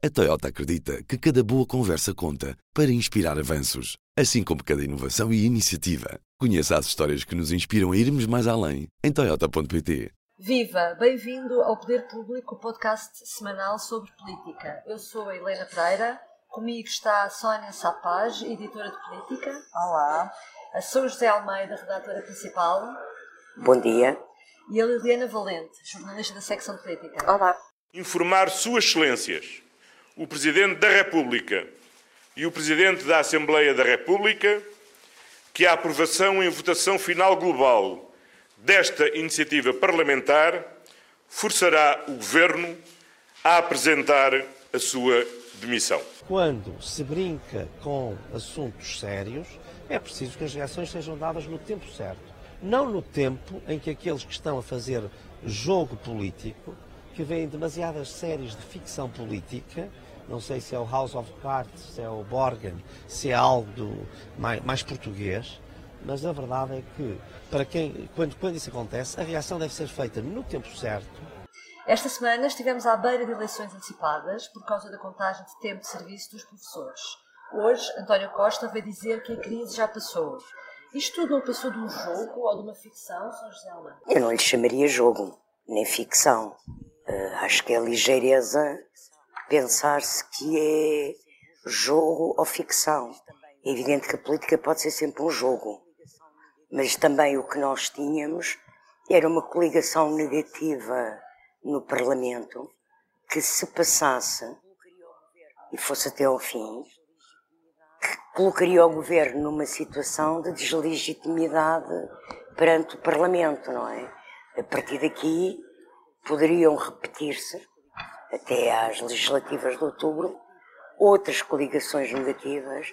A Toyota acredita que cada boa conversa conta para inspirar avanços, assim como cada inovação e iniciativa. Conheça as histórias que nos inspiram a irmos mais além em Toyota.pt. Viva! Bem-vindo ao Poder Público, o podcast semanal sobre política. Eu sou a Helena Pereira, comigo está a Sónia Sapaz, editora de política. Olá. A São José Almeida, redatora principal. Bom dia. E a Liliana Valente, jornalista da secção de política. Olá. Informar Suas Excelências, o Presidente da República e o Presidente da Assembleia da República, que a aprovação em votação final global desta iniciativa parlamentar forçará o Governo a apresentar a sua demissão. Quando se brinca com assuntos sérios, é preciso que as reações sejam dadas no tempo certo. Não no tempo em que aqueles que estão a fazer jogo político, que veem demasiadas séries de ficção política, não sei se é o House of Cards, se é o Borgen, se é algo do, mais, mais, português, mas a verdade é que, para quem, quando, quando isso acontece, a reação deve ser feita no tempo certo. Esta semana estivemos à beira de eleições antecipadas por causa da contagem de tempo de serviço dos professores. Hoje, António Costa veio dizer que a crise já passou isto tudo não passou de um jogo ou de uma ficção, Sr. José Almeida? Eu não lhe chamaria jogo, nem ficção. Uh, acho que é ligeireza pensar-se que é jogo ou ficção. É evidente que a política pode ser sempre um jogo, mas também o que nós tínhamos era uma coligação negativa no Parlamento que se passasse e fosse até ao fim, colocaria o governo numa situação de deslegitimidade perante o Parlamento, não é? A partir daqui poderiam repetir-se, até às legislativas de outubro, outras coligações negativas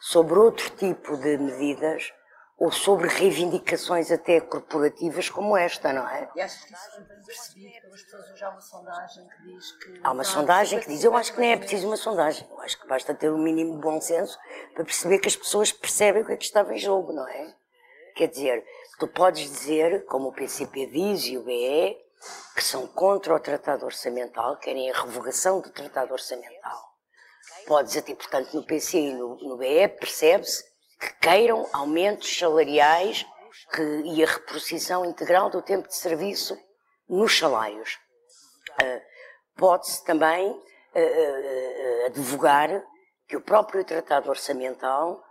sobre outro tipo de medidas ou sobre reivindicações até corporativas como esta, não é? E acho que isso foi percebido pelas pessoas. Hoje há uma sondagem que diz que. Há uma sondagem que diz, eu acho que nem é preciso uma sondagem, eu acho que basta ter o um mínimo de bom senso para perceber que as pessoas percebem o que é que estava em jogo, não é? Quer dizer, tu podes dizer, como o PCP diz e o BE, que são contra o tratado orçamental, querem a revogação do tratado orçamental. Podes até, portanto, no PC e no, no BE percebe-se que queiram aumentos salariais que, e a reposição integral do tempo de serviço nos salários. Uh, Pode-se também uh, uh, advogar que o próprio Tratado Orçamental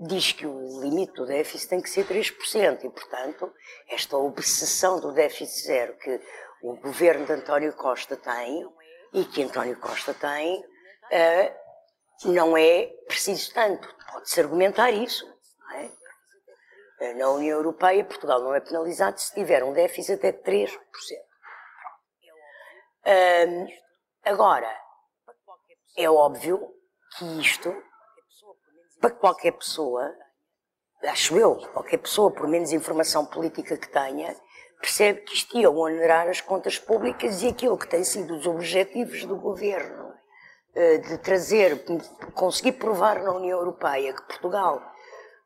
diz que o limite do déficit tem que ser 3%, e, portanto, esta obsessão do déficit zero que o governo de António Costa tem e que António Costa tem, não é preciso tanto. Pode-se argumentar isso. É? Na União Europeia, Portugal não é penalizado se tiver um déficit até de 3%. Um, agora, é óbvio que isto, para qualquer pessoa, acho eu, qualquer pessoa, por menos informação política que tenha, percebe que isto ia onerar as contas públicas e aquilo que tem sido os objetivos do governo eh, de trazer, conseguir provar na União Europeia que Portugal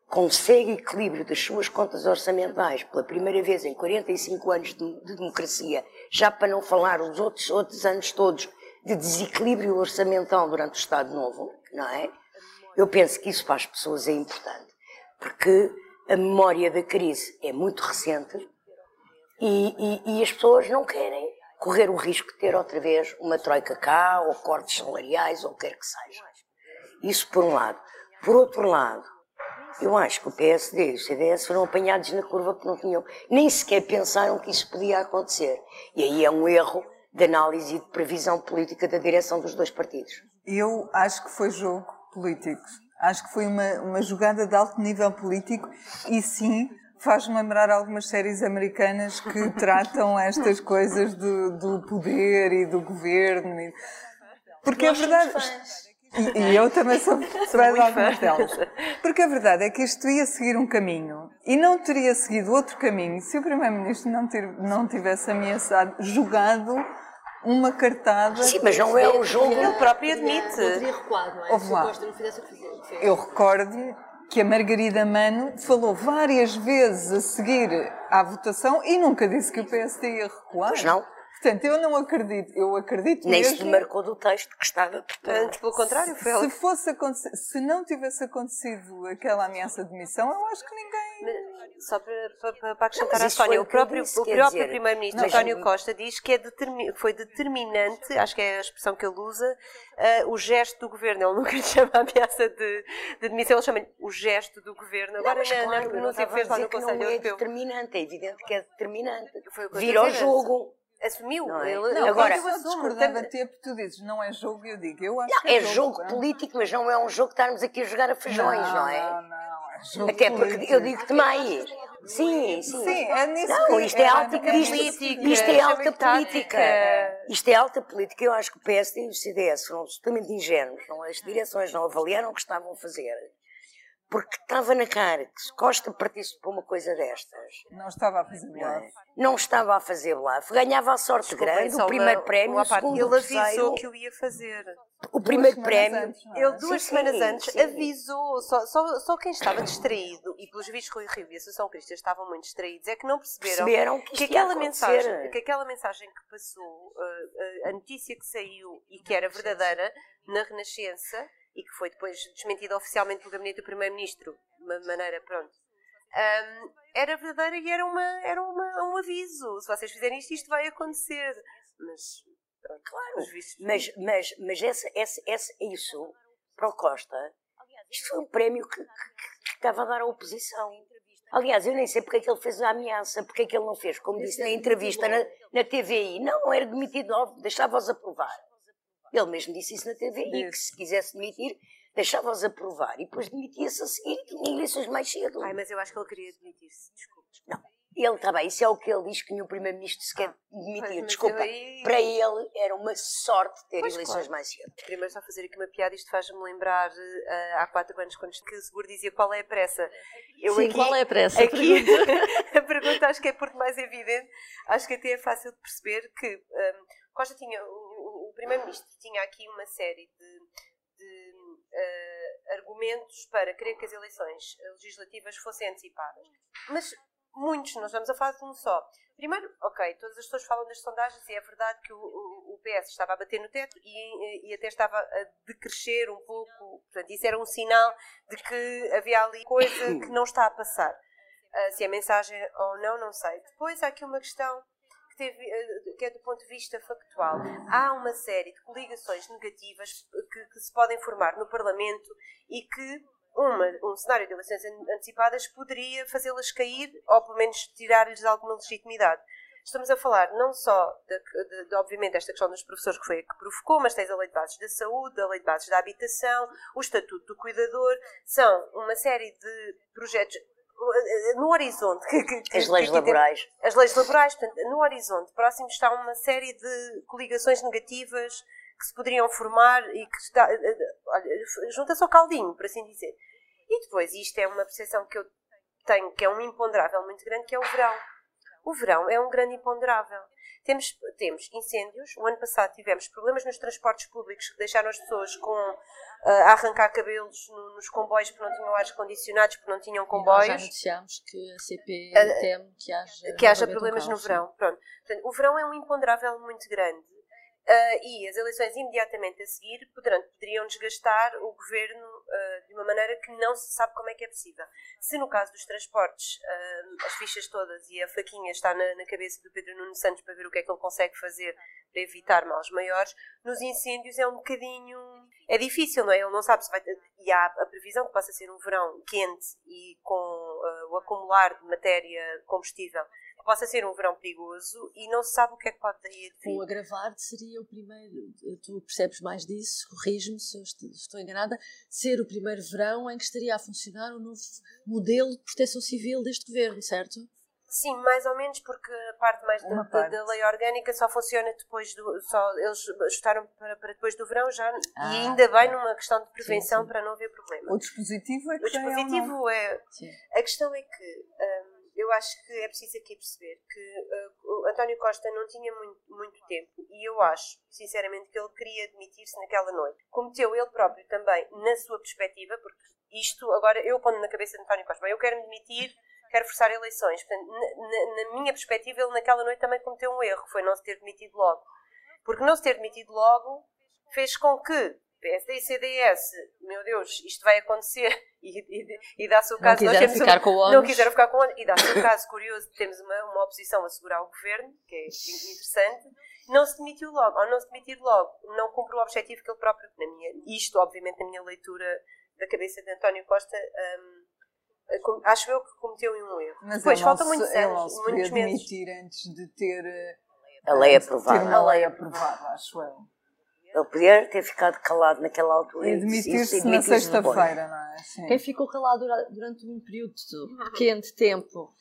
consegue equilíbrio das suas contas orçamentais pela primeira vez em 45 anos de, de democracia, já para não falar os outros, outros anos todos de desequilíbrio orçamental durante o Estado Novo, não é? Eu penso que isso para as pessoas é importante, porque a memória da crise é muito recente e, e, e as pessoas não querem correr o risco de ter outra vez uma troika cá, ou cortes salariais, ou o que quer que seja. Isso por um lado. Por outro lado, eu acho que o PSD e o CDS foram apanhados na curva porque não tinham, nem sequer pensaram que isso podia acontecer. E aí é um erro de análise e de previsão política da direção dos dois partidos. Eu acho que foi jogo político. Acho que foi uma, uma jogada de alto nível político e sim faz-me lembrar algumas séries americanas que tratam estas coisas do, do poder e do governo. Porque Nós é verdade. E, e, eu também sou, sou de algumas delas. Porque a verdade é que isto ia seguir um caminho e não teria seguido outro caminho se o Primeiro-Ministro não tivesse ameaçado, jogado uma cartada. Sim, mas não é o jogo. Ele próprio admite. Não teria recuado, não é? Lá. Eu recordo que a Margarida Mano falou várias vezes a seguir à votação e nunca disse que o PSD ia recuar. Pois não. Portanto, eu não acredito, eu acredito Nem mesmo... se demarcou do texto que estava. Antes, pelo contrário, foi ela Se fosse se não tivesse acontecido aquela ameaça de demissão, eu acho que ninguém... Só para, para, para acrescentar Não, à Sónia, o próprio, disse, o próprio Primeiro-Ministro não, António Costa diz que é determi- foi determinante, acho que é a expressão que ele usa, eh, o gesto do governo. Ele nunca lhe chama a ameaça de, de demissão, ele chama o gesto do governo. Agora, mas na, claro, na não no Conselho não é Europeu, determinante, é evidente que é determinante. Foi o que eu Vira ao jogo. assumiu. Não é? Ele, Não, Agora- eu discordava ter, porque tu dizes, não é jogo, eu digo, eu acho Não, que é é jogo pronto. político, mas não é um jogo que estarmos aqui a jogar a feijões, não, é? Não, não, é jogo Até porque político. eu digo-te mais. Sim, sim. Sim, é nisso Não, isto é alta é isto, política, isto é alta política. Isto é alta política. Eu acho que o PSD e o CDS foram absolutamente ingênuos. Não, as direções não avaliaram o que estavam a fazer. Porque estava na cara que se Costa partisse para uma coisa destas, Não estava a fazer não, nada. é? não estava a fazer bluff, ganhava a sorte Desculpem, grande, o primeiro uma- prémio, uma o parte. segundo, Ele avisou que o ia fazer. o primeiro prémio. antes, não é? Ele duas Sim, semanas sim, antes sim. avisou, só, só, só quem estava distraído, e pelos vistos Rui Rio e a Associação Cristã estavam muito distraídos, é que não perceberam, Perceberam que que, aquela mensagem, que aquela mensagem que passou, uh, uh, a notícia que saiu e que era verdadeira na Renascença, e que foi depois desmentida oficialmente pelo gabinete do Primeiro-Ministro, de uma maneira, pronto, um, era verdadeira e era, uma, era uma, um aviso. Se vocês fizerem isto, isto vai acontecer. Mas, pronto, Claro, mas, mas, mas essa, essa, essa, isso, para o Costa, isto foi um prémio que, que- que estava a dar à oposição. Aliás, eu nem sei porque é que ele fez a ameaça, porque é que ele não fez, como disse na entrevista na, na TVI. Não, era demitido, deixava-os aprovar. Ele mesmo disse isso na TVI, que se quisesse demitir, deixava-os aprovar. E depois demitia-se a seguir e tinha eleições mais cedo. Ai, mas eu acho que ele queria demitir-se, desculpe. Não, ele está bem, isso é o que ele diz que nenhum primeiro-ministro se quer demitir. mas Desculpa, aí- para ele era uma sorte ter Pois, eleições claro. mais cedo. Primeiro só fazer aqui uma piada, isto faz-me lembrar eh, há quatro anos quando que o seguro dizia qual é a pressa. Eu Sim, aqui, qual é a pressa? Aqui a pergunta acho que é por demais evidente, acho que até é fácil de perceber que hum, Costa tinha, Primeiro-Ministro tinha aqui uma série de, de, eh, argumentos para querer que as eleições legislativas fossem antecipadas. Mas muitos, nós estamos a falar de um só. Primeiro, ok, todas as pessoas falam das sondagens e é verdade que o, o- o PS estava a bater no teto e, e até estava a decrescer um pouco. Portanto, isso era um sinal de que havia ali coisa que não está a passar. Ah, se é mensagem ou não, não sei. Depois há aqui uma questão que, teve, eh, que é do ponto de vista factual. Há uma série de coligações negativas que, que se podem formar no Parlamento e que uma, um cenário de eleições an- antecipadas poderia fazê-las cair ou pelo menos tirar-lhes alguma legitimidade. Estamos a falar não só, de, de- de, obviamente, esta questão dos professores que foi a que provocou, mas tens a lei de bases da saúde, a lei de bases da habitação, o estatuto do cuidador, são uma série de projetos no horizonte. Que, que- que- As leis que laborais. as leis laborais, portanto, no horizonte próximo está uma série de coligações negativas que se poderiam formar e que está, eh, eh, junta-se ao caldinho, por assim dizer. E depois, isto é uma percepção que eu tenho, que é um imponderável muito grande, que é o verão. O verão é um grande imponderável. Temos, temos incêndios. O ano passado tivemos problemas nos transportes públicos que deixaram as pessoas com, ah, a arrancar cabelos no- nos comboios porque não tinham ares condicionados, porque não tinham E nós já comboios que a CP Ah, teme que haja, que haja problemas no verão. Pronto. Portanto, o verão é um imponderável muito grande. Ah, e as eleições imediatamente a seguir poderão, poderiam desgastar o governo ah, de uma maneira que não se sabe como é que é possível. Se no caso dos transportes ah, as fichas todas e a faquinha está na, na cabeça do Pedro Nuno Santos para ver o que é que ele consegue fazer para evitar males maiores, nos incêndios é um bocadinho. É difícil, não é? Ele não sabe se vai. E há a previsão que possa ser um verão quente e com o acumular de matéria combustível possa ser um verão perigoso e não se sabe o que é que pode daí O advir. agravar seria o primeiro, tu percebes mais disso, corrijo-me se eu est- estou enganada, ser o primeiro verão em que estaria a funcionar o novo modelo de proteção civil deste governo, certo? Sim, mais ou menos, porque a parte mais da, parte. da lei orgânica só funciona depois do. Só, eles ajustaram para, para depois do verão já, Ah, e ainda bem numa questão de prevenção sim. para não haver problema. O dispositivo é que O já é ou não. dispositivo é. Sim. A questão é que hum, eu acho que é preciso aqui perceber que uh, António Costa não tinha muito, muito tempo e eu acho, sinceramente, que ele queria admitir-se naquela noite. Cometeu ele próprio também, na sua perspectiva, porque isto, agora eu pondo na cabeça de António Costa, bem, eu quero me demitir, quero forçar eleições. Portanto, na, na minha perspectiva, ele naquela noite também cometeu um erro, foi não se ter demitido logo. Porque não se ter demitido logo fez com que PSD e CDS, meu Deus, isto vai acontecer, e, e, e dá-se o caso... Não quiseram ficar com o Não quiseram ficar com o e dá-se o caso curioso de termos uma, uma oposição a segurar o governo, que é interessante, não se demitiu logo, ou não se demitir logo, não cumpre o objetivo que ele próprio, na minha, isto obviamente na minha leitura da cabeça de António Costa, um, acho eu que cometeu um erro. Mas Depois, falta não muitos se, ele não anos, se muitos meses. antes de ter, eh, A lei ter aprovada. uma lei aprovada, acho eu. Ele podia ter ficado calado naquela altura. E demitir-se na sexta-feira, não é? Sim. Quem ficou calado dura- durante um período pequeno de tempo,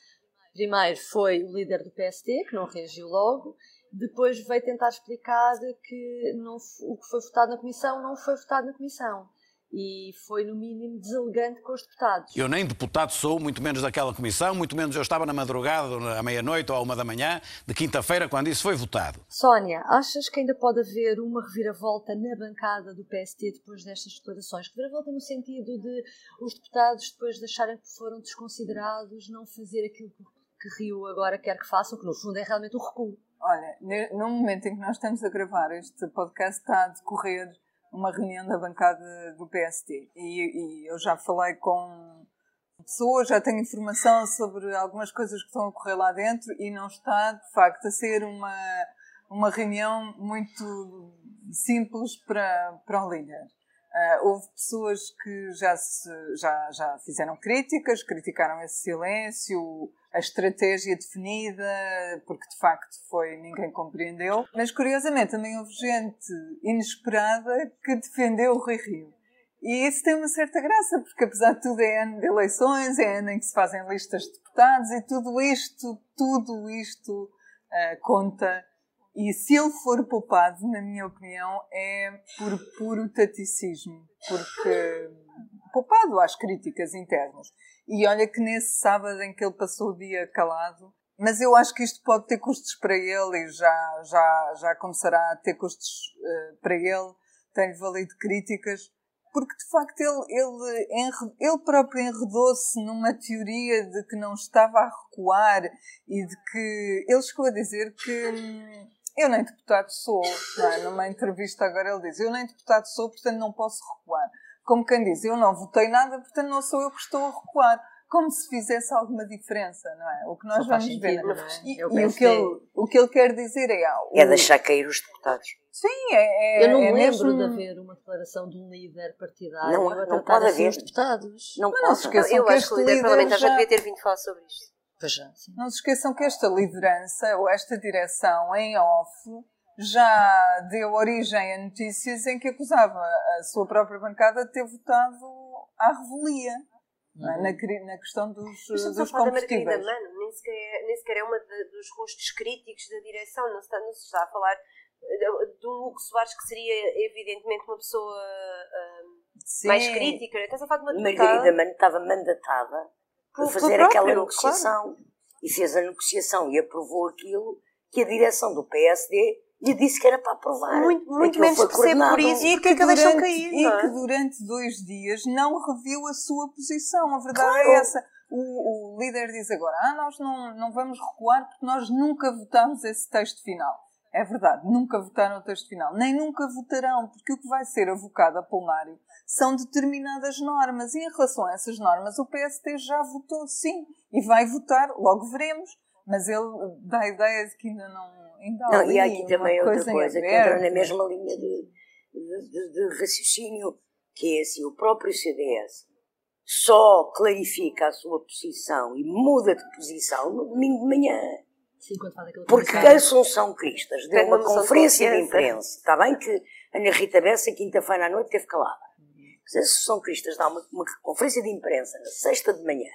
primeiro foi o líder do PSD, que não reagiu logo, depois veio tentar explicar que não o que foi votado na Comissão não foi votado na Comissão. E foi, no mínimo, deselegante com os deputados. Eu nem deputado sou, muito menos daquela comissão, muito menos eu estava na madrugada, à meia-noite ou à uma da manhã, de quinta-feira, quando isso foi votado. Sónia, achas que ainda pode haver uma reviravolta na bancada do PST depois destas declarações? Reviravolta no sentido de os deputados, depois de acharem que foram desconsiderados, não fazer aquilo que que Rio agora quer que façam, que no fundo é realmente um recuo. Olha, no momento em que nós estamos a gravar este podcast, está a decorrer uma reunião da bancada do PST. E, e eu já falei com pessoas, já tenho informação sobre algumas coisas que estão a ocorrer lá dentro e não está, de facto, a ser uma, uma reunião muito simples para, para o líder. Ah, houve pessoas que já, se, já, já fizeram críticas, criticaram esse silêncio, a estratégia definida, porque de facto foi, ninguém compreendeu. Mas curiosamente também houve gente inesperada que defendeu o Rui Rio. E isso tem uma certa graça, porque apesar de tudo é ano de eleições, é ano em que se fazem listas de deputados e tudo isto, tudo isto ah, conta. E se ele for poupado, na minha opinião, é por puro taticismo, porque poupado às críticas internas. E olha que nesse sábado em que ele passou o dia calado, mas eu acho que isto pode ter custos para ele e já, já, já começará a ter custos eh, para ele, tem-lhe valido críticas, porque de facto ele, ele, ele próprio enredou-se numa teoria de que não estava a recuar e de que ele chegou a dizer que hum, eu nem deputado sou, não é? numa entrevista agora ele diz, eu nem deputado sou, portanto não posso recuar. Como quem diz, eu não votei nada, portanto não sou eu que estou a recuar. Como se fizesse alguma diferença, não é? O que nós Só vamos ver. sentido, não é? E, Eu e o, que ele, o que ele quer dizer é... ah, o- É deixar cair os deputados. Sim, é, é Eu não é lembro mesmo- de haver uma declaração de um líder partidário Não- não tratar pode assim haver. os deputados. Não Mas não se esqueçam Eu que acho que o líder líder parlamentar já já- devia ter vindo falar sobre isto. Não se esqueçam que esta liderança, ou esta direção em off, já deu origem a notícias em que acusava a sua própria bancada de ter votado à revelia é? na, cri- na questão dos, Estamos dos a falar da Margarida combustíveis. Mano, nem sequer é, nem sequer é uma de- dos rostos críticos da direção, não se está, não se está a falar eh, de um Hugo Soares que seria evidentemente uma pessoa Sim. mais crítica. Estás a falar de uma Margarida Mano estava mandatada pelo- pelo fazer próprio, aquela claro. negociação. E fez a negociação e aprovou aquilo que a direção do PSD lhe disse que era para aprovar. Muito, muito menos percebe por isso e que é que a deixam durante- cair. e não é? que durante dois dias não reviu a sua posição. A verdade Claro. é essa. O, o líder diz agora: ah, nós não, não vamos recuar porque nós nunca votámos esse texto final. É verdade, nunca votaram o texto final, nem nunca votarão, porque o que vai ser avocado a plenário são determinadas normas. E em relação a essas normas, o PST já votou sim e vai votar, logo veremos. Mas ele dá a ideia de que ainda não. Ainda Não, ali e há aqui também outra coisa coisa que entra na mesma linha de, de, de- de raciocínio, que é assim, o próprio CDS só clarifica a sua posição e muda de posição no domingo de manhã. Sim, Porque a Assunção Cristas deu uma conferência de imprensa. Está bem que a Ana Rita Bessa, quinta-feira à noite, teve calada. Mas a Assunção Cristas dá uma, uma conferência de imprensa na sexta de manhã,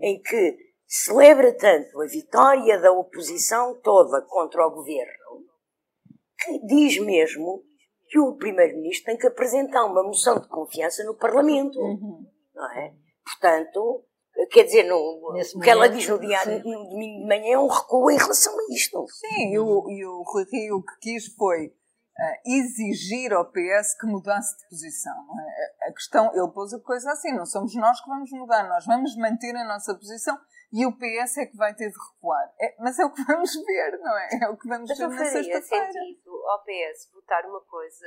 em que celebra tanto a vitória da oposição toda contra o governo, que diz mesmo que o Primeiro-Ministro tem que apresentar uma moção de confiança no Parlamento. Uhum. Não é? Portanto, quer dizer, no, o que ela diz no, dia, no domingo de manhã é um recuo em relação a isto. Sim, e o, e o Rui Rio que quis foi exigir ao PS que mudasse de posição. é? A- questão, ele pôs a coisa assim, não somos nós que vamos mudar, nós vamos manter a nossa posição e o PS é que vai ter de recuar. É, mas é o que vamos ver, não é? É o que vamos Mas ver na sexta-feira. sentido ao PS votar uma coisa,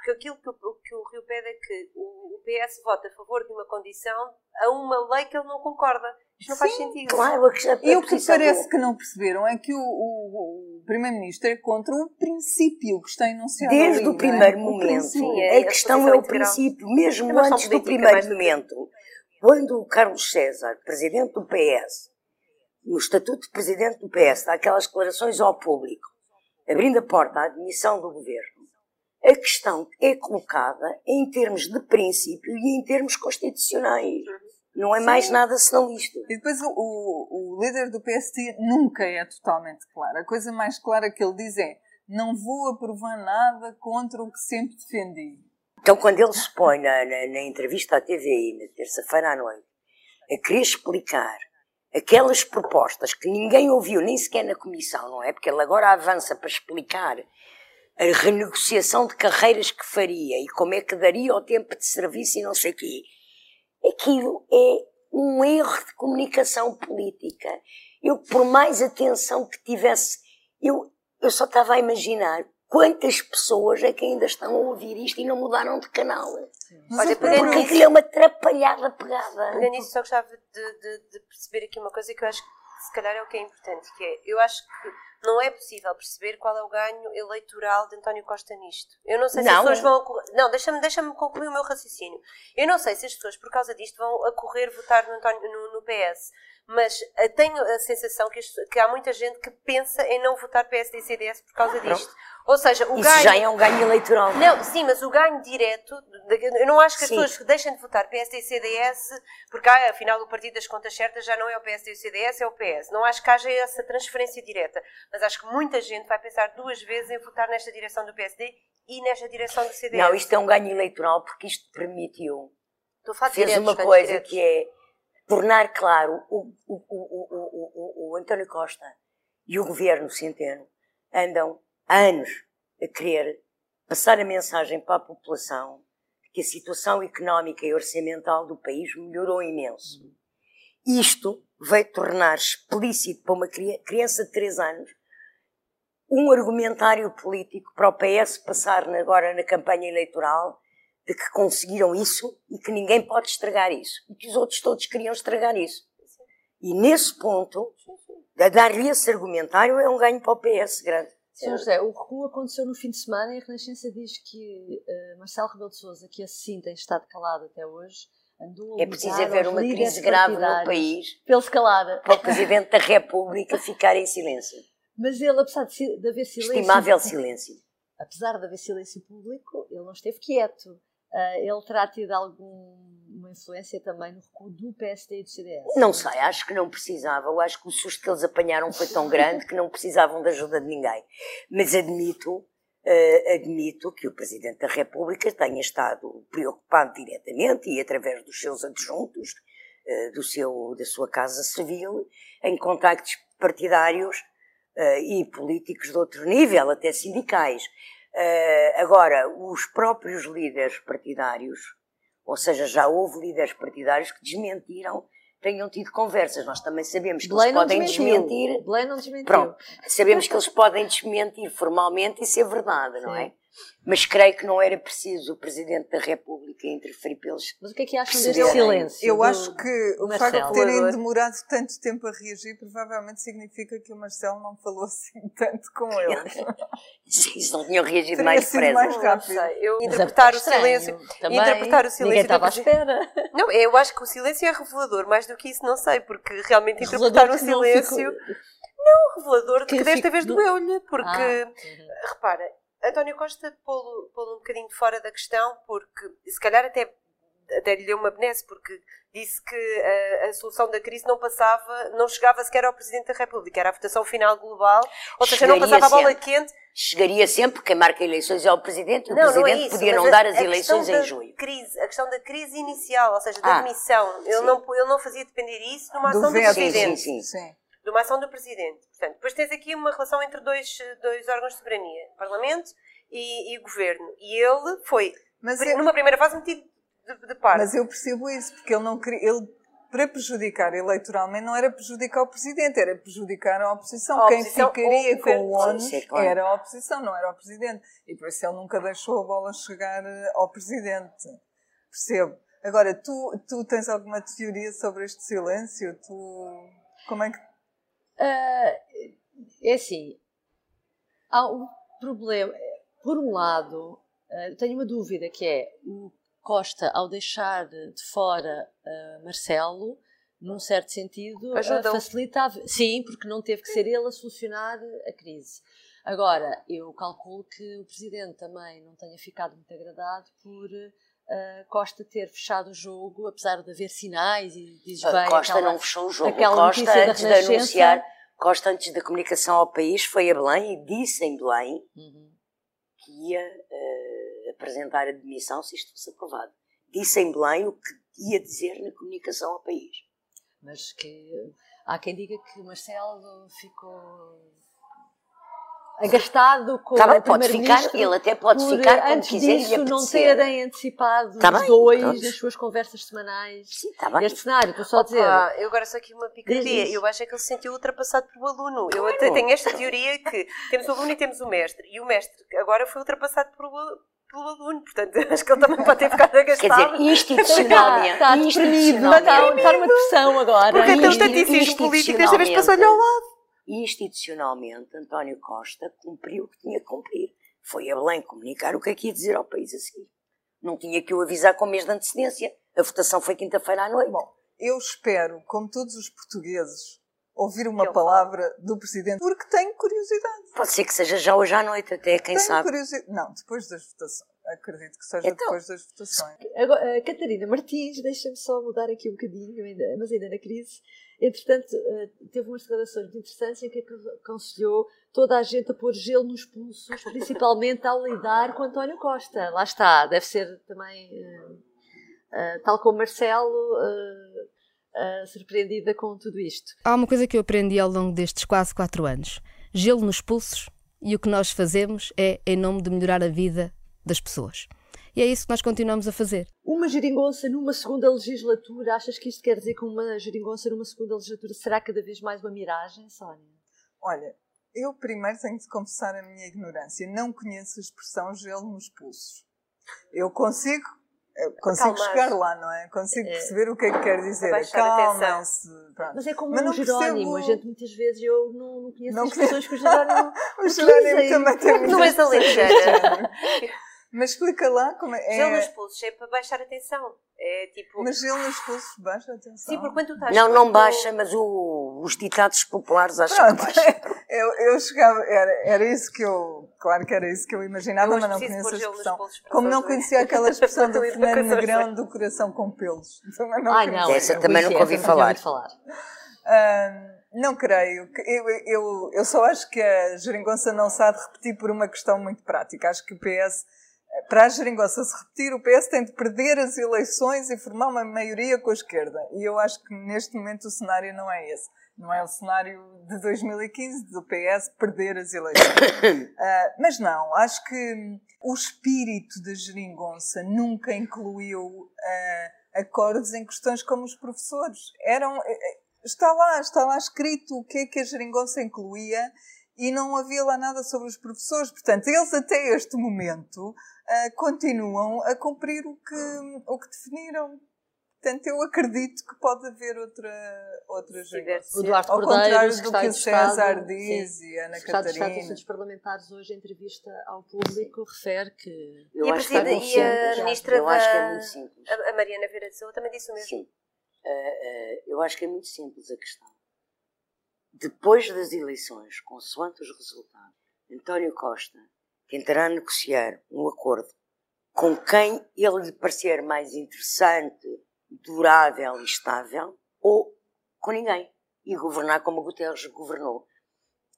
porque aquilo que, o- que o Rio pede é que o, o PS vote a favor de uma condição a uma lei que ele não concorda. Isto não faz Sim, sentido. Claro, a questão E a o que parece do- que não perceberam é que o, o- o Primeiro-Ministro é contra o princípio que está enunciado Desde ali, o é? primeiro O momento. Sim, é a questão posição é o princípio, mesmo É questão antes do primeiro momento, quando o Carlos César, presidente do PS, no estatuto de presidente do PS, dá aquelas declarações ao público, abrindo a porta à admissão do governo, a questão é colocada em termos de princípio e em termos constitucionais. Não é mais nada senão isto. E depois o, o- o líder do PST nunca é totalmente claro. A coisa mais clara que ele diz é não vou aprovar nada contra o que sempre defendi. Então, quando ele se põe na, na- na entrevista à TVI, na terça-feira à noite, a querer explicar aquelas propostas que ninguém ouviu, nem sequer na comissão, não é? Porque ele agora avança para explicar a renegociação de carreiras que faria e como é que daria o tempo de serviço e não sei o quê. Aquilo é um erro de comunicação política. Eu, por mais atenção que tivesse, eu, eu só estava a imaginar quantas pessoas é que ainda estão a ouvir isto e não mudaram de canal. Olha, Porque aquilo é uma atrapalhada pegada. pegando nisso, só gostava de, de- de perceber aqui uma coisa que eu acho que se calhar é o que é importante, que é, eu acho que não é possível perceber qual é o ganho eleitoral de António Costa nisto. Eu não sei se Não. as pessoas vão... acorrer- Não, deixa-me deixa concluir o meu raciocínio. Eu não sei se as pessoas, por causa disto, vão a correr votar no, António- no- no PS, mas eh, tenho a sensação que, as- que há muita gente que pensa em não votar PSD e CDS por causa disto. Ou seja, o Isso ganho... já é um ganho eleitoral. Não, sim, mas o ganho direto, eu não acho que as Sim. pessoas deixem de votar PSD e CDS, porque ah, afinal o partido das contas certas já não é o PSD e o CDS, é o PS. Não acho que haja essa transferência direta, mas acho que muita gente vai pensar duas vezes em votar nesta direção do PSD e nesta direção do CDS. Não, isto é um ganho eleitoral porque isto permitiu, Estou a falar fez diretos, uma coisa diretos. que é tornar claro o, o, o, o, o, o, o António Costa e o governo Centeno andam há anos a querer passar a mensagem para a população que a situação económica e orçamental do país melhorou imenso. Isto vai tornar explícito para uma cri- criança de 3 anos um argumentário político para o PS passar agora na campanha eleitoral de que conseguiram isso e que ninguém pode estragar isso. E que os outros todos queriam estragar isso. E nesse ponto, a dar-lhe esse argumentário é um ganho para o PS grande. Sr. José, o recuo aconteceu no fim de semana e a Renascença diz que eh, Marcelo Rebelo de Sousa, que assim tem estado calado até hoje, andou a É preciso haver uma crise grave no país Para o Presidente da República ficar em silêncio. Mas ele, apesar de, de haver silêncio... Estimável silêncio. apesar de haver silêncio público, ele não esteve quieto. Ah, ele terá tido alguma influência também no recuo do PSD e do CDS? Não sei, acho que não precisava. Eu acho que o susto que eles apanharam foi tão grande que não precisavam de ajuda de ninguém. Mas admito, eh, admito que o Presidente da República tenha estado preocupado diretamente e através dos seus adjuntos, eh, do seu, da sua Casa Civil, em contactos partidários eh, e políticos de outro nível, até sindicais. Eh, agora, os próprios líderes partidários, ou seja, já houve líderes partidários que desmentiram, tenham tido conversas. Nós também sabemos que Belém eles podem desmentiu. desmentir. Belém não desmentiu. Pronto, sabemos que eles podem desmentir formalmente e ser verdade, não é? Mas creio que não era preciso o Presidente da República interferir pelos. Mas o que é que acham deste silêncio? Eu acho que o do facto de Marcelo? terem demorado tanto tempo a reagir provavelmente significa que o Marcelo não falou assim tanto com eles. Se não tinham reagido Teria mais depressa. mais Não rápido. eu é interpretar o estranho silêncio. também. interpretar o silêncio Ninguém estava à espera. Não, eu acho que o silêncio é revelador, mais do que isso não sei, porque realmente interpretar um não silêncio ficou- revelador de que que desta fico- vez doeu-lhe, porque Ah, uhum. repara, António Costa pô-lo pô-lo um bocadinho de fora da questão, porque se calhar até, até lhe deu uma benesse, porque disse que a, a solução da crise não passava, não chegava sequer ao Presidente da República, era a votação final global, ou seja, não passava a bola sempre. quente. Chegaria sempre, quem marca eleições é o Presidente, e o Não, não é Presidente isso. podia não a- dar as a eleições questão em da junho. Crise, a questão da crise inicial, ou seja, da Ah, admissão. Ele não, ele não fazia depender isso de uma Do ação do, Presidente. sim, sim. Sim. De uma ação do Presidente. Portanto, depois tens aqui uma relação entre dois, dois órgãos de soberania, Parlamento e, e Governo. E ele foi, Mas é- numa primeira fase, metido de, de parte. Mas eu percebo isso, porque ele não queria. Ele, para prejudicar eleitoralmente, não era prejudicar o presidente, era prejudicar a oposição. A Quem oposição ficaria ou o com o. ONU era a oposição, não era o presidente. E por isso ele nunca deixou a bola chegar eh, ao presidente. Percebo. Agora, tu, tu tens alguma teoria sobre este silêncio? Tu. Como é que. Ah, é assim, há um problema. Por um lado, ah, tenho uma dúvida que é o Costa, ao deixar de fora ah, Marcelo, num certo sentido, Ajuda-o. facilitava. Sim, porque não teve que ser ele a solucionar a crise. Agora, eu calculo que o Presidente também não tenha ficado muito agradado por ah, Costa ter fechado o jogo, apesar de haver sinais e dizes bem. Costa aquela- não fechou o jogo. Costa, antes de anunciar, Costa, antes da comunicação ao país, foi a Belém e disse em Belém Uhum. que ia eh, apresentar a demissão se isto fosse aprovado. Disse em Belém o que ia dizer na comunicação ao país. Mas que há quem diga que Marcelo ficou agastado com Tá bem, o pode ficar, ele até pode por, ficar como antes quiser e disso não apetecer. terem antecipado Tá os bem, dois pronto. nas suas conversas semanais. Sim, está bem. Este cenário, estou só a dizer. Opa, eu agora só aqui uma isso. Eu acho é que ele se sentiu ultrapassado pelo aluno. Eu até tenho esta teoria que temos o aluno e temos o mestre. E o mestre agora foi ultrapassado pelo, pelo aluno. Portanto, acho que ele também pode ter ficado Quer agastado. dizer, institucionalmente. Está deprimido, está, institucionalmente está numa depressão agora. Porque até o estaticismo político desta vez passou-lhe ao lado. Institucionalmente, António Costa cumpriu o que tinha que cumprir. Foi a Belém comunicar o que é que ia dizer ao país a seguir. Não tinha que o avisar com mês de antecedência. A votação foi quinta-feira à noite. Bom, eu espero, como todos os portugueses, ouvir uma Ele palavra do presidente, porque tenho curiosidade. Pode ser que seja já hoje à noite, até quem tenho sabe. curiosidade. Não, depois das votações. Acredito que seja Então. depois das votações. Agora, a Catarina Martins, deixa-me só mudar aqui um bocadinho, ainda, mas ainda na crise. Entretanto, eh, teve umas declarações muito interessantes em que aconselhou toda a gente a pôr gelo nos pulsos, principalmente ao lidar com António Costa. Lá está, deve ser também, eh, eh, tal como Marcelo, eh, surpreendida com tudo isto. Há uma coisa que eu aprendi ao longo destes quase quatro anos: gelo nos pulsos, e o que nós fazemos é em nome de melhorar a vida das pessoas. E é isso que nós continuamos a fazer. Uma geringonça numa segunda legislatura, achas que isto quer dizer que uma geringonça numa segunda legislatura será cada vez mais uma miragem, Sónia? Olha, eu primeiro tenho de confessar a minha ignorância. Não conheço a expressão gelo nos pulsos. Eu consigo, eu consigo Acalmar. chegar lá, não é? Consigo É. perceber o que é que quer dizer. A. Pronto. Mas é como Mas um não Jerónimo. percebo- A gente muitas vezes eu não, não conheço Não as expressões que o Jerónimo. O Jerónimo também tem muitas Não és alentejana. Mas explica lá como é. Gelo nos é pulsos é para baixar a tensão. É tipo. mas gelo nos pulsos, baixa atenção. Sim, porque quando tu estás. Não, não baixa, mas o- os ditados populares acham que Pronto, baixa. eu, eu chegava, era, era isso que eu, claro que era isso que eu imaginava, Eu mas não conheço a expressão. Como não conhecia aquela expressão do a Fernando Negrão do coração com pelos. Também não Ai conhecia. não, Essa eu também nunca ouvi não falar. falar. Não creio. que- Eu, eu, eu só acho que a geringonça não de repetir por uma questão muito prática. Acho que o PS, para a geringonça se repetir, o PS tem de perder as eleições e formar uma maioria com a esquerda. E eu acho que neste momento o cenário não é esse. Não é o cenário de 2015 do PS perder as eleições. Ah, mas não, acho que o espírito da geringonça nunca incluiu ah, acordos em questões como os professores. Eram, eh, eh, está lá, está lá escrito o que é que a geringonça incluía e não havia lá nada sobre os professores. Portanto, eles até este momento ah, continuam a cumprir o que, o que definiram. Portanto, eu acredito que pode haver outra, outra. O ser. Duarte Ao contrário do que o César Estado, diz sim, e a Ana secretário de Estado Catarina. Assuntos Parlamentares hoje em entrevista ao público refere que Eu E a, acho que é muito e a simples. ministra Eu da. acho que é muito simples. A, Mariana Vieira de Sousa também disse o mesmo. Sim. Ah, ah, eu acho que é muito simples a questão. Depois das eleições, consoante os resultados, António Costa tentará negociar um acordo com quem ele lhe parecer mais interessante, durável e estável, ou com ninguém. E governar como Guterres governou.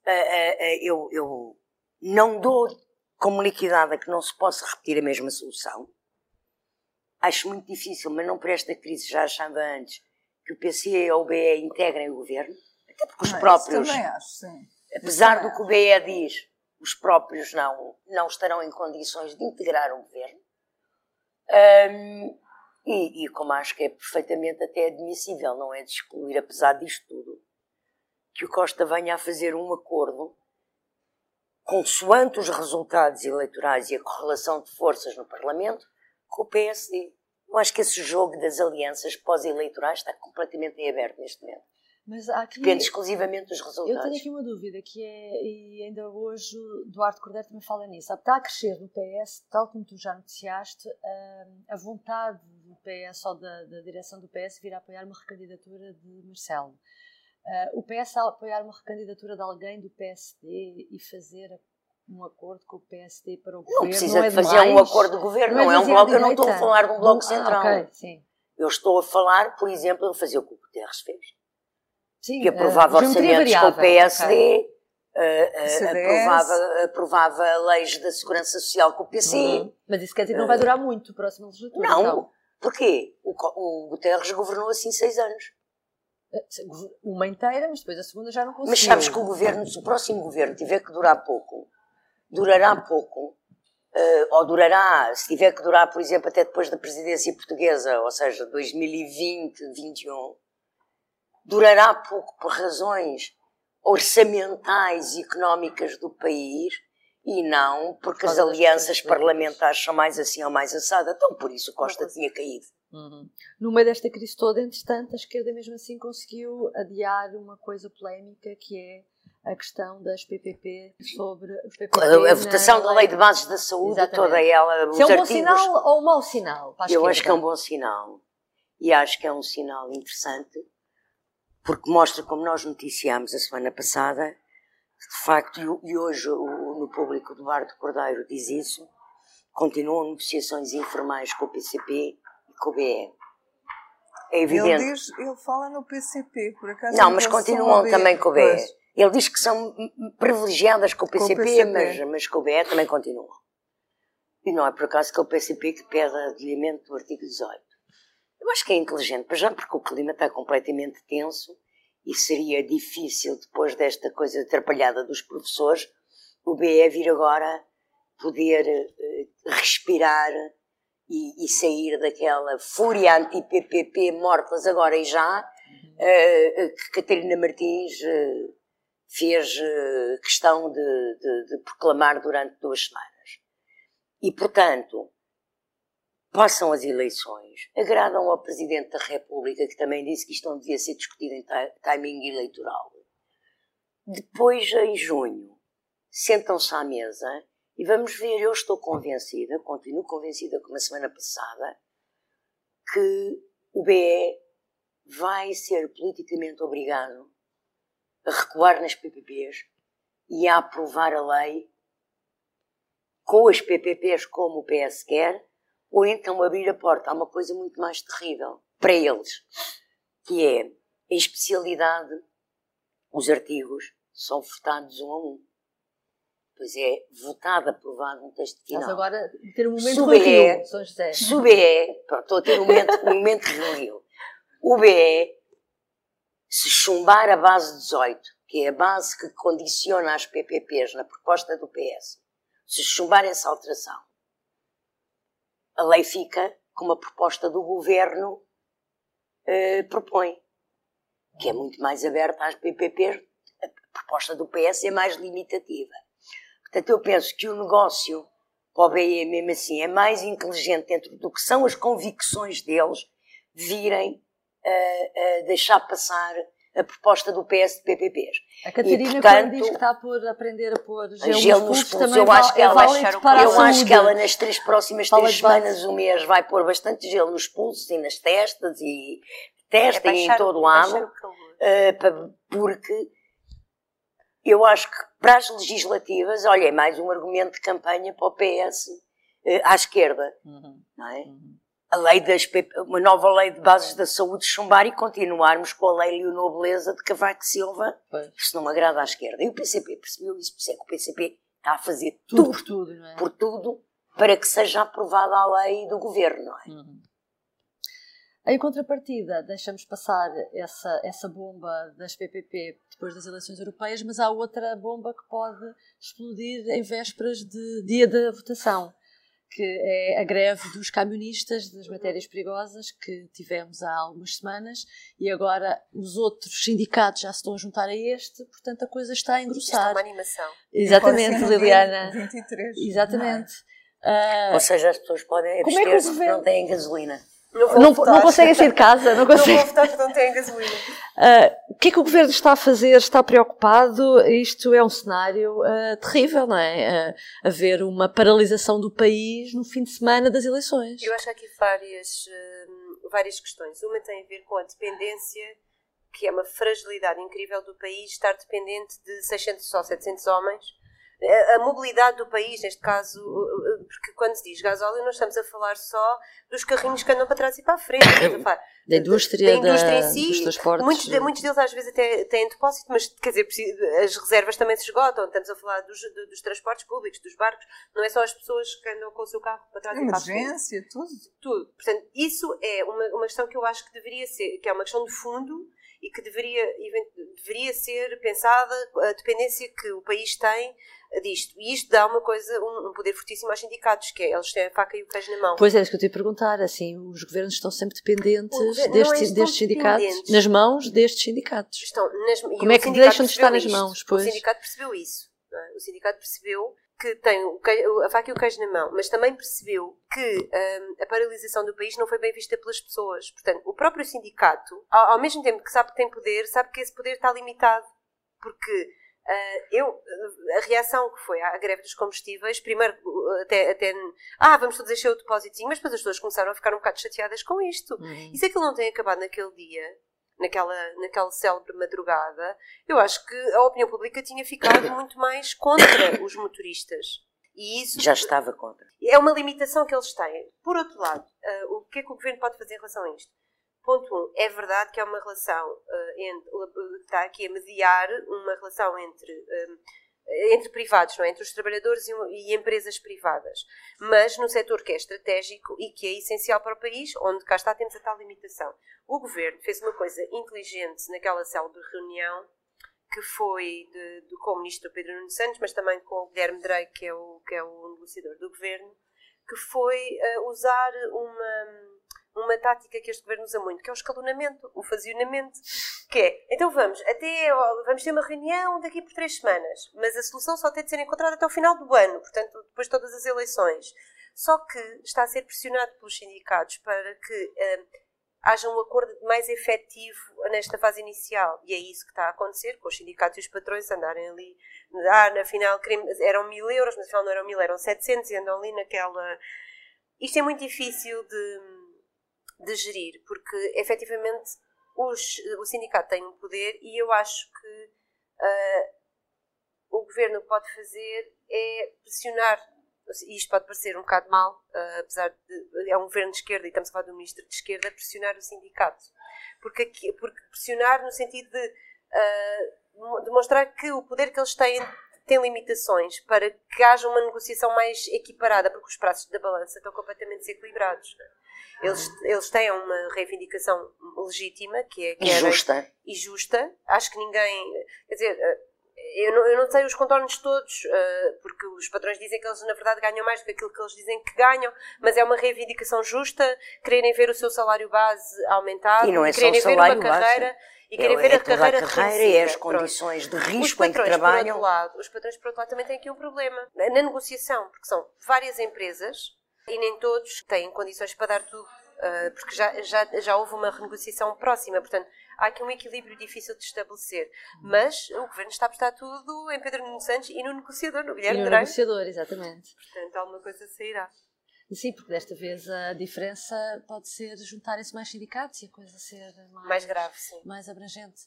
Ah, ah, ah, eu, eu não dou como liquidada que não se possa repetir a mesma solução. Acho muito difícil, mas não por esta crise, já achava antes, que o PC ou o BE integrem o governo. Até porque os Ah, próprios, acho, sim. apesar do que o BE diz, os próprios não, não estarão em condições de integrar o governo. Hum, E, e como acho que é perfeitamente até admissível, não é de excluir, apesar disto tudo, que o Costa venha a fazer um acordo consoante os resultados eleitorais e a correlação de forças no Parlamento com o PSD. Eu acho que esse jogo das alianças pós-eleitorais está completamente em aberto neste momento. Mas aqui, Depende exclusivamente dos resultados. Eu tenho aqui uma dúvida, que é, e ainda hoje o Duarte Cordeiro também fala nisso, está a crescer no PS, tal como tu já noticiaste, a vontade do PS ou da, da direção do PS vir a apoiar uma recandidatura de Marcelo. O PS a apoiar uma recandidatura de alguém do PSD e fazer um acordo com o PSD para o não governo. Precisa não é de fazer demais, um acordo de governo, não, é, um bloco. Eu não estou a falar de um bloco ah, central. Okay, sim. Eu estou a falar, por exemplo, de fazer o que o Guterres fez. Sim, que aprovava uh, orçamentos com o PSD, okay. uh, aprovava, aprovava leis da segurança social com o PC. Uhum. Mas isso quer dizer que não vai durar muito o próximo legislatura. Não, então. porquê? O, o Guterres governou assim seis anos. Uma inteira, mas depois a segunda já não conseguiu. Mas sabes que o governo, se o próximo governo tiver que durar pouco, durará pouco, uh, ou durará, se tiver que durar, por exemplo, até depois da presidência portuguesa, ou seja, 2020, 2021, durará pouco por razões orçamentais e económicas do país e não porque as alianças parlamentares são mais assim ou mais assada. Então, por isso, Costa tinha caído. Uhum. No meio desta crise toda, entretanto, a esquerda mesmo assim conseguiu adiar uma coisa polémica que é a questão das PPP sobre os PPP a, a votação da lei de bases da saúde, Exatamente. toda ela, Se é um bom artigos, sinal ou um mau sinal? Eu acho que é um bom sinal e acho que é um sinal interessante porque mostra como nós noticiámos a semana passada, de facto, e hoje no público do Bar do Cordeiro diz isso, continuam negociações informais com o PCP e com o BE. É evidente. Ele, diz, ele fala no PCP, por acaso. Não, mas continuam também com o BE. Pois. Ele diz que são privilegiadas com o PCP, com o PCP. Mas, mas com o BE também continuam. E não é por acaso que é o PCP que pede adiamento do artigo 18. Eu acho que é inteligente, já porque o clima está completamente tenso e seria difícil, depois desta coisa atrapalhada dos professores, o BE vir agora poder uh, respirar e, e, sair daquela fúria anti-PPP mortas agora e já, uh, que Catarina Martins uh, fez questão de, de, de proclamar durante duas semanas. E, portanto, passam as eleições, agradam ao Presidente da República, que também disse que isto não devia ser discutido em timing eleitoral. Depois, em junho, sentam-se à mesa e vamos ver. Eu estou convencida, continuo convencida como a semana passada, que o BE vai ser politicamente obrigado a recuar nas PPPs e a aprovar a lei com as PPPs como o PS quer ou então abrir a porta a uma coisa muito mais terrível para eles, que é a especialidade, os artigos são votados um a um. Pois é, votado, aprovado um texto final. Mas agora ter um momento de rio, São José. Se o BE, estou a ter um momento, um momento de rio. O BE, se chumbar a base 18, que é a base que condiciona as PPPs na proposta do PS, se chumbar essa alteração, a lei fica como a proposta do governo eh, propõe, que é muito mais aberta às PPPs. A proposta do PS é mais limitativa. Portanto, eu penso que o negócio para o BE, mesmo assim, é mais inteligente dentro do que são as convicções deles virem a, a deixar passar a proposta do PS de PPPs. A Catarina, e, portanto, diz que está a pôr, aprender a pôr gelo, gelo nos pulsos, também eu acho que ela, para eu acho que ela nas três próximas Fala três semanas, um mês, vai pôr bastante gelo nos pulsos e nas testas e testa é em todo o lado, uh, porque eu acho que para as legislativas, olha, é mais um argumento de campanha para o PS uh, eh, à esquerda, uhum. não é? Uhum a lei das, uma nova lei de bases da saúde chumbar e continuarmos com a lei Leonor Beleza de Cavaco Silva. Pois. Isso não agrada à esquerda. E o PCP percebeu isso, por isso é que o PCP está a fazer tudo, tudo por tudo, não é? por tudo para que seja aprovada a lei do governo, não é? Uhum. Em contrapartida, deixamos passar essa, essa bomba das PPP depois das eleições europeias, mas há outra bomba que pode explodir em vésperas de dia da votação, que é a greve dos camionistas das matérias perigosas que tivemos há algumas semanas e agora os outros sindicatos já se estão a juntar a este, portanto a coisa está a engrossar. Isto é uma animação. Exatamente, Liliana. 23. Exatamente. Uh, Ou seja, as pessoas podem abster-se é porque não têm gasolina. Não, não, não, conseguem sair de casa, não conseguem. Não vou votar porque não têm gasolina. Uh, o que é que o governo está a fazer? Está preocupado? Isto é um cenário uh, terrível, não é? Uh, haver uma paralisação do país no fim de semana das eleições. Eu acho que há aqui várias, várias questões. Uma tem a ver com a dependência, que é uma fragilidade incrível do país, estar dependente de 600 ou 700 homens a mobilidade do país, neste caso, porque quando se diz gasóleo, nós estamos a falar só dos carrinhos que andam para trás e para a frente. da indústria, da indústria em si, dos transportes. Muitos, muitos deles às vezes até têm depósito, mas quer dizer, as reservas também se esgotam. Estamos a falar dos, dos transportes públicos, dos barcos, não é só as pessoas que andam com o seu carro para trás Emergência, e para a frente. Emergência, tudo. Tudo. Portanto, isso é uma, uma questão que eu acho que deveria ser, que é uma questão de fundo e que deveria, deveria ser pensada a dependência que o país tem disto. E isto dá uma coisa, um, um, poder fortíssimo aos sindicatos, que é eles têm a faca e o queijo na mão. Pois é, isso que eu te ia perguntar, assim, os governos estão sempre dependentes destes, é destes sindicatos, dependentes. nas mãos destes sindicatos. Estão nas, Como é que deixam de estar nas mãos? Pois? O sindicato percebeu isso. É? O sindicato percebeu que tem a faca e o queijo na mão, mas também percebeu que um, a paralisação do país não foi bem vista pelas pessoas. Portanto, o próprio sindicato, ao, ao mesmo tempo que sabe que tem poder, sabe que esse poder está limitado. Porque eu, a reação que foi à greve dos combustíveis, primeiro até, até ah, vamos todos encher o depósitozinho, mas depois as pessoas começaram a ficar um bocado chateadas com isto. Uhum. E se aquilo não tem acabado naquele dia, naquela, naquela célebre madrugada, eu acho que a opinião pública tinha ficado muito mais contra os motoristas. E isso já estava contra. É uma limitação que eles têm. Por outro lado, uh, o que é que o governo pode fazer em relação a isto? Ponto 1. Um, é verdade que é uma relação, uh, entre, está aqui a mediar uma relação entre, um, entre privados, não é? entre os trabalhadores e, e, empresas privadas, mas no setor que é estratégico e que é essencial para o país, onde cá está temos a tal limitação. O governo fez uma coisa inteligente naquela célebre reunião que foi de, de, com o ministro Pedro Nuno Santos, mas também com o Guilherme Drey, que é o, que é o negociador do governo, que foi uh, usar uma uma tática que este governo usa muito, que é o escalonamento, o fazionamento, que é, então vamos, até, vamos ter uma reunião daqui por três semanas, mas a solução só tem de ser encontrada até o final do ano, portanto, depois de todas as eleições. Só que está a ser pressionado pelos sindicatos para que hum, haja um acordo mais efetivo nesta fase inicial. E é isso que está a acontecer, com os sindicatos e os patrões andarem ali. Ah, na final eram mil euros, mas afinal não eram mil, eram 700 e andam ali naquela. Isto é muito difícil de de gerir, porque efetivamente os, o sindicato tem um poder e eu acho que uh, o governo pode fazer é pressionar. Isto pode parecer um bocado mal, uh, apesar de. É um governo de esquerda e estamos a falar do ministro de esquerda, pressionar o sindicato. Porque, aqui, porque pressionar no sentido de uh, demonstrar que o poder que eles têm tem limitações para que haja uma negociação mais equiparada, porque os prazos da balança estão completamente desequilibrados. Eles, eles têm uma reivindicação legítima, que é... Que e justa. E justa. Acho que ninguém... Quer dizer, eh, eu não, eu não sei os contornos todos, uh, porque os patrões dizem que eles na verdade ganham mais do que aquilo que eles dizem que ganham, mas é uma reivindicação justa, quererem ver o seu salário base aumentado, e não é quererem só salário ver uma carreira... Base. E querem é, ver a carreira, a carreira e as condições Pronto. de risco em que trabalham. Lado, os patrões, por outro lado, também têm aqui um problema na negociação, porque são várias empresas e nem todos têm condições para dar tudo, uh, porque já, já, já houve uma renegociação próxima, portanto, há aqui um equilíbrio difícil de estabelecer. Mas o governo está a apostar tudo em Pedro Nuno Santos e no negociador, no Guilherme E no negociador, exatamente. Portanto, alguma coisa sairá. Sim, porque desta vez a diferença pode ser juntarem-se mais sindicatos e a coisa ser mais, mais grave, sim. mais abrangente.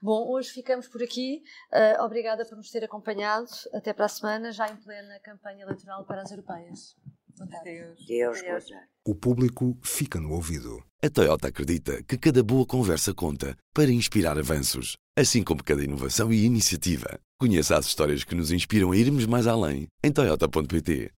Bom, hoje ficamos por aqui. Uh, obrigada por nos ter acompanhado. Até para a semana, já em plena campanha eleitoral para as europeias. Deus. Deus, Deus. O público fica no ouvido. A Toyota acredita que cada boa conversa conta para inspirar avanços, assim como cada inovação e iniciativa. Conheça as histórias que nos inspiram a irmos mais além em Toyota.pt.